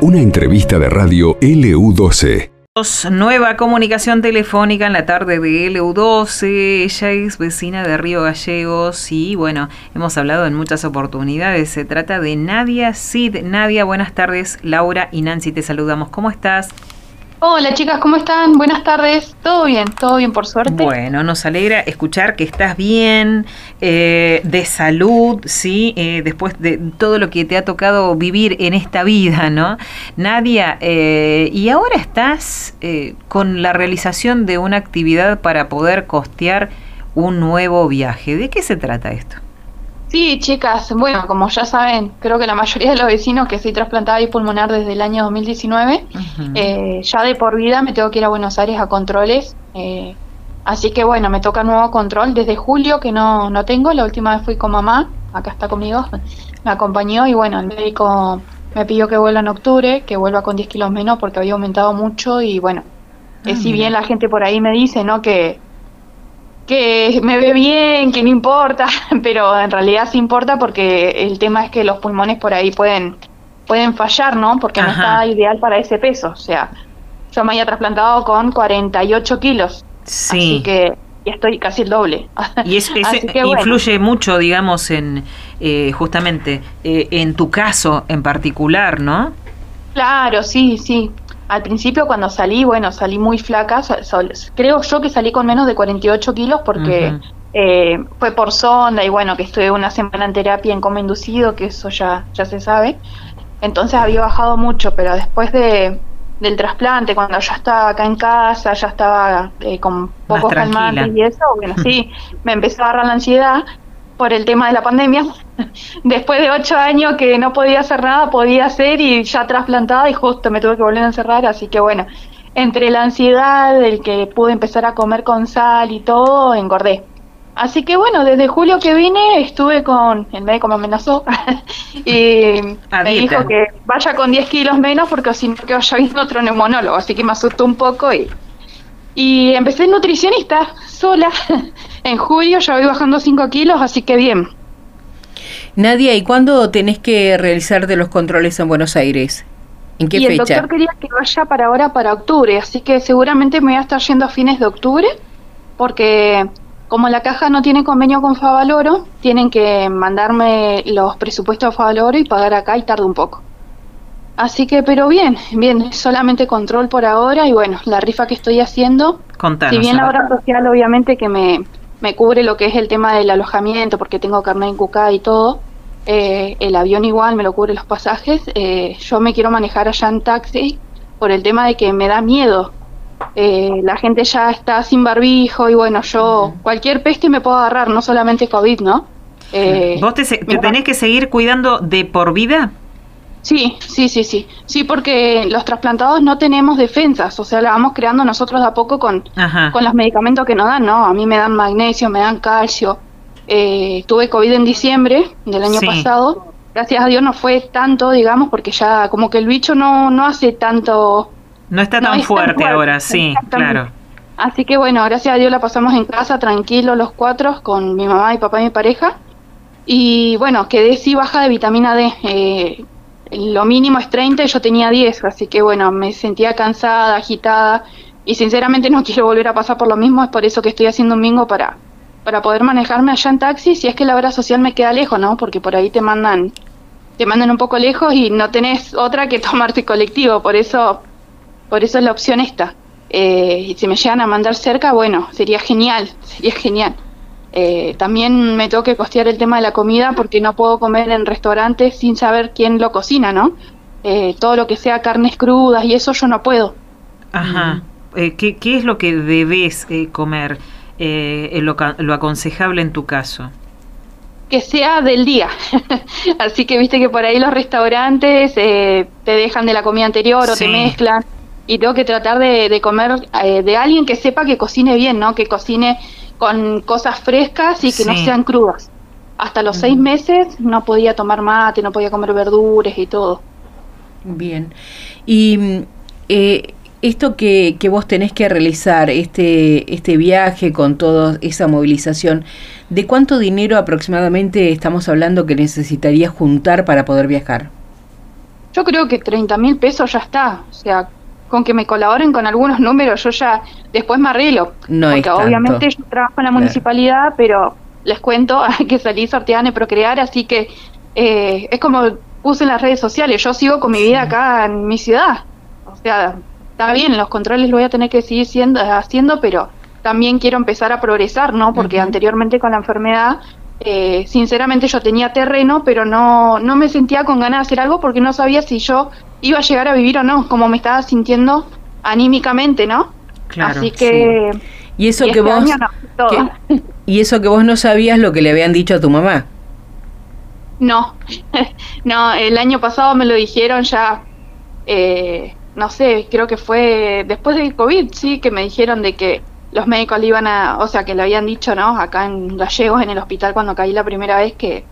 Una entrevista de radio LU12. Nueva comunicación telefónica en la tarde de LU12. Ella es vecina de Río Gallegos y bueno, hemos hablado en muchas oportunidades. Se trata de Nadia Cid. Nadia, buenas tardes. Laura y Nancy te saludamos. ¿Cómo estás? Hola chicas, ¿cómo están? Buenas tardes. Todo bien, todo bien por suerte. Bueno, nos alegra escuchar que estás bien, eh, de salud, ¿sí? Eh, después de todo lo que te ha tocado vivir en esta vida, ¿no? Nadia, eh, y ahora estás con la realización de una actividad para poder costear un nuevo viaje. ¿De qué se trata esto? Sí, chicas, bueno, como ya saben, creo que la mayoría de los vecinos que soy trasplantada y pulmonar desde el año 2019, eh, ya de por vida me tengo que ir a Buenos Aires a controles. Eh, así que bueno, me toca nuevo control desde julio que no, no tengo. La última vez fui con mamá, acá está conmigo, me acompañó y bueno, el médico me pidió que vuelva en octubre, que vuelva con 10 kilos menos porque había aumentado mucho y bueno, eh, si bien la gente por ahí me dice, ¿no? Que que me ve bien, que no importa, pero en realidad sí importa porque el tema es que los pulmones por ahí pueden pueden fallar, ¿no? Porque no está ideal para ese peso. O sea, yo me había trasplantado con 48 kilos. Sí. Así que estoy casi el doble. Y eso influye mucho, digamos, en eh, justamente eh, en tu caso en particular, ¿no? Claro, sí, sí. Al principio cuando salí, bueno, salí muy flaca, creo yo que salí con menos de 48 kilos porque eh, fue por sonda y bueno, que estuve una semana en terapia en coma inducido, que eso ya, ya se sabe. Entonces había bajado mucho, pero después de, del trasplante, cuando ya estaba acá en casa, ya estaba eh, con pocos calmantes y eso, bueno, sí, me empezó a agarrar la ansiedad por el tema de la pandemia. Después de ocho años que no podía hacer nada, podía hacer y ya trasplantada y justo me tuve que volver a encerrar, así que bueno, entre la ansiedad, el que pude empezar a comer con sal y todo, engordé. Así que bueno, desde julio que vine estuve con, el médico me amenazó y me dijo que vaya con 10 kilos menos porque si no que vaya viendo otro neumonólogo, así que me asustó un poco y, y empecé nutricionista sola En julio ya voy bajando 5 kilos, así que bien. Nadia, ¿y cuándo tenés que realizarte los controles en Buenos Aires? ¿En qué y fecha? El doctor quería que vaya para ahora, para octubre, así que seguramente me voy a estar yendo a fines de octubre, porque como la caja no tiene convenio con Favaloro, tienen que mandarme los presupuestos de Favaloro y pagar acá y tarda un poco. Así que, pero bien, bien, solamente control por ahora y bueno, la rifa que estoy haciendo, Contanos, si bien la obra social obviamente que me, me cubre lo que es el tema del alojamiento, porque tengo carnet en Cucá y todo. Eh, el avión igual me lo cubre los pasajes. Eh, yo me quiero manejar allá en taxi por el tema de que me da miedo. Eh, la gente ya está sin barbijo y bueno, yo cualquier peste me puedo agarrar, no solamente COVID, ¿no? ¿Vos te, te tenés que seguir cuidando de por vida? Sí, sí, sí, sí. Sí, porque los trasplantados no tenemos defensas, o sea, la vamos creando nosotros de a poco con, con los medicamentos que nos dan, ¿no? A mí me dan magnesio, me dan calcio. Eh, tuve COVID en diciembre del año pasado. Gracias a Dios no fue tanto, digamos, porque ya como que el bicho no, no hace tanto... No está tan, fuerte, ahora, sí, claro. Así que bueno, gracias a Dios la pasamos en casa tranquilo los cuatro con mi mamá, y papá y mi pareja. Y bueno, quedé sí baja de vitamina D. Eh, lo mínimo es 30 y yo tenía 10, así que bueno, me sentía cansada, agitada y sinceramente no quiero volver a pasar por lo mismo, es por eso que estoy haciendo un bingo para, para poder manejarme allá en taxi si es que la obra social me queda lejos, ¿no? Porque por ahí te mandan te mandan un poco lejos y no tenés otra que tomarte colectivo, por eso por eso es la opción esta. Eh, y si me llegan a mandar cerca, bueno, sería genial, sería genial. Eh, también me tengo que costear el tema de la comida porque no puedo comer en restaurantes sin saber quién lo cocina, ¿no? Eh, todo lo que sea carnes crudas y eso yo no puedo. Ajá. Eh, ¿qué, ¿qué, es lo que debes comer? Lo, lo, aconsejable en tu caso? Que sea del día. Así que viste que por ahí los restaurantes te dejan de la comida anterior o te mezclan. Y tengo que tratar de, de comer de alguien que sepa que cocine bien, ¿no? Que cocine con cosas frescas y que no sean crudas. Hasta los seis meses no podía tomar mate, no podía comer verduras y todo. Bien. ¿Y eh, esto que, que, vos tenés que realizar, este, este viaje con toda esa movilización, ¿de cuánto dinero aproximadamente estamos hablando que necesitarías juntar para poder viajar? Yo creo que 30 mil pesos ya está. O sea, con que me colaboren con algunos números, yo ya después me arreglo. No porque obviamente yo trabajo en la municipalidad, pero les cuento que salí sorteada en Procrear, así que eh, es como puse en las redes sociales, yo sigo con mi vida acá en mi ciudad. O sea, está bien, los controles lo voy a tener que seguir siendo, haciendo, pero también quiero empezar a progresar, ¿no? Porque anteriormente con la enfermedad, eh, sinceramente yo tenía terreno, pero no, no me sentía con ganas de hacer algo porque no sabía si yo iba a llegar a vivir o no, como me estaba sintiendo anímicamente, ¿no? Claro, Así que... Y eso que este vos... y eso que vos no sabías lo que le habían dicho a tu mamá. No, no, el año pasado me lo dijeron ya, eh, no sé, creo que fue después del COVID, sí, que me dijeron de que los médicos le iban a, o sea, que le habían dicho, ¿no? Acá en Gallegos, en el hospital, cuando caí la primera vez, que,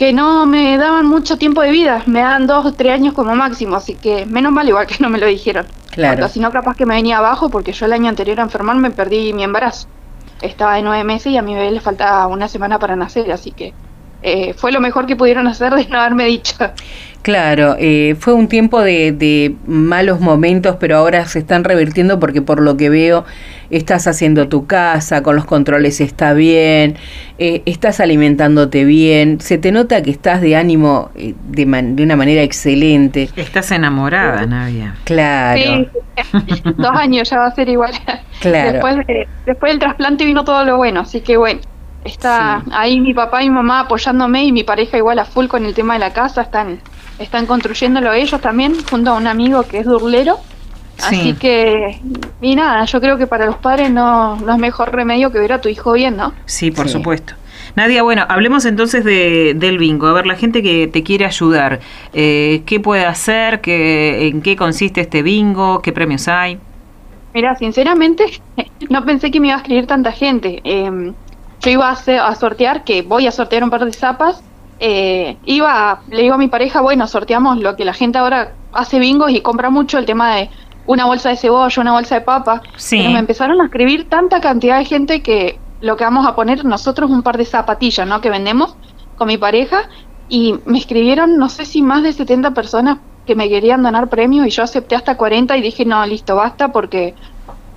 que no me daban mucho tiempo de vida, me daban dos o tres años como máximo, así que menos mal igual que no me lo dijeron. Claro. Si no, capaz que me venía abajo, porque yo el año anterior a enfermarme perdí mi embarazo. Estaba de nueve meses y a mi bebé le faltaba una semana para nacer, así que eh, fue lo mejor que pudieron hacer de no haberme dicho. Claro, eh, fue un tiempo de, de, malos momentos, pero ahora se están revirtiendo porque por lo que veo estás haciendo tu casa, con los controles está bien, eh, estás alimentándote bien, se te nota que estás de ánimo de, de una manera excelente. Estás enamorada, Nadia. Claro. Sí, dos años ya va a ser igual. Claro. Después, después del trasplante vino todo lo bueno, así que bueno. Está ahí mi papá y mi mamá apoyándome y mi pareja igual a full con el tema de la casa, están están construyéndolo ellos también junto a un amigo que es durlero. Así que, y nada, yo creo que para los padres no, no es mejor remedio que ver a tu hijo bien, ¿no? Sí, por supuesto. Nadia, bueno, hablemos entonces de, del bingo. A ver, la gente que te quiere ayudar, eh, ¿qué puede hacer? Qué, ¿En qué consiste este bingo? ¿Qué premios hay? Mira, sinceramente, no pensé que me iba a escribir tanta gente. Eh, yo iba a, hacer, a sortear, que voy a sortear un par de zapas. Eh, iba, le digo a mi pareja, bueno, sorteamos lo que la gente ahora hace bingos y compra mucho el tema de una bolsa de cebolla, una bolsa de papa. Sí. Pero me empezaron a escribir tanta cantidad de gente que lo que vamos a poner nosotros un par de zapatillas, ¿no? Que vendemos con mi pareja y me escribieron, no sé si más de 70 personas que me querían donar premios y yo acepté hasta 40 y dije, no, listo, basta porque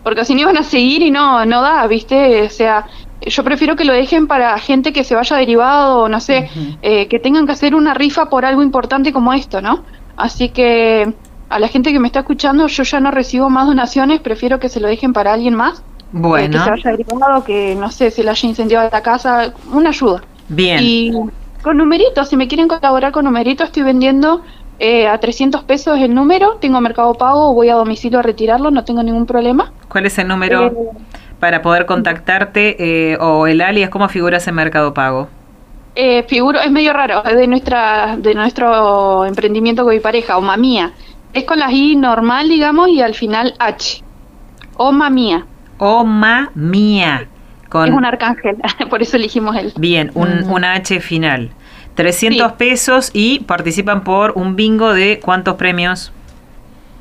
porque así no iban a seguir y no no da, ¿viste? O sea, yo prefiero que lo dejen para gente que se vaya derivado, no sé, eh, que tengan que hacer una rifa por algo importante como esto, ¿no? Así que a la gente que me está escuchando, yo ya no recibo más donaciones, prefiero que se lo dejen para alguien más. Bueno. Eh, que se vaya derivado, que no sé, se le haya incendiado la casa, una ayuda. Bien. Y con numeritos, si me quieren colaborar con numeritos, estoy vendiendo eh, a 300 pesos el número, tengo Mercado Pago, voy a domicilio a retirarlo, no tengo ningún problema. ¿Cuál es el número? Para poder contactarte eh, o el alias, ¿cómo figuras en Mercado Pago? Eh, figuro, es medio raro, es de nuestra, de nuestro emprendimiento con mi pareja, Oma Mía. Es con las I normal, digamos, y al final H. Oma Mía. Oma Mía. Con... Es un arcángel, por eso elegimos él. Bien, un, una H final. 300 Sí. pesos y participan por un bingo de cuántos premios?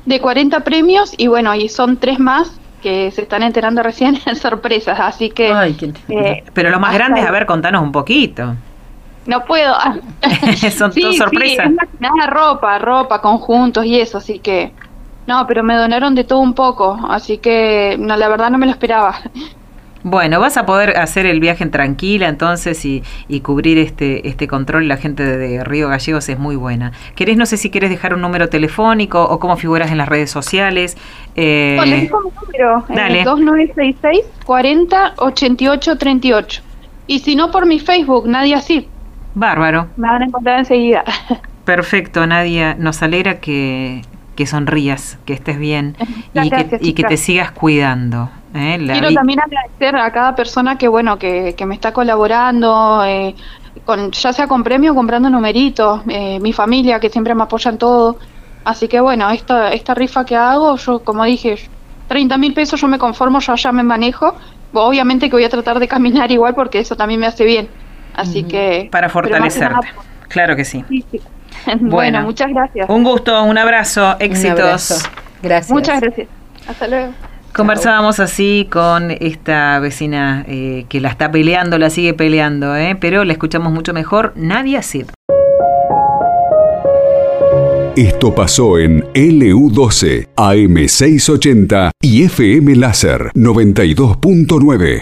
De 40 premios, y bueno, y son tres más que se están enterando recién en sorpresas, así que Ay, qué- eh, Pero los más grandes, ahí. a ver, contanos un poquito. No puedo. Son sí, todas sorpresas. Sí, es nada ropa, ropa, conjuntos y eso, así que. No, pero me donaron de todo un poco, así que no, la verdad no me lo esperaba. Bueno, vas a poder hacer el viaje en tranquila entonces y, y cubrir este, este control. La gente de, de Río Gallegos es muy buena. ¿Querés, no sé si quieres dejar un número telefónico o cómo figuras en las redes sociales? Eh, les digo mi número, dale. 2966 40 88 38. Y si no por mi Facebook, Nadia Cid, bárbaro. me van a encontrar enseguida. Perfecto, Nadia. Nos alegra que, que sonrías, que estés bien y que, y te sigas cuidando. ¿Eh? Quiero vi- también agradecer a cada persona que bueno que, que me está colaborando, eh, con, ya sea con premio o comprando numeritos, eh, mi familia que siempre me apoyan todo. Así que bueno, esta, esta rifa que hago, yo como dije, 30 mil pesos yo me conformo, yo ya me manejo. Obviamente que voy a tratar de caminar igual porque eso también me hace bien. Así que... para que nada, fortalecerte. Claro que sí. sí, sí. Bueno. bueno, muchas gracias. Un gusto, un abrazo, Un éxitos. abrazo. Gracias. Muchas gracias. Hasta luego. Conversábamos así con esta vecina eh, que la está peleando, la sigue peleando, ¿eh? pero la escuchamos mucho mejor, Nadia Sid. Esto pasó en LU12, AM680 y FM Láser 92.9.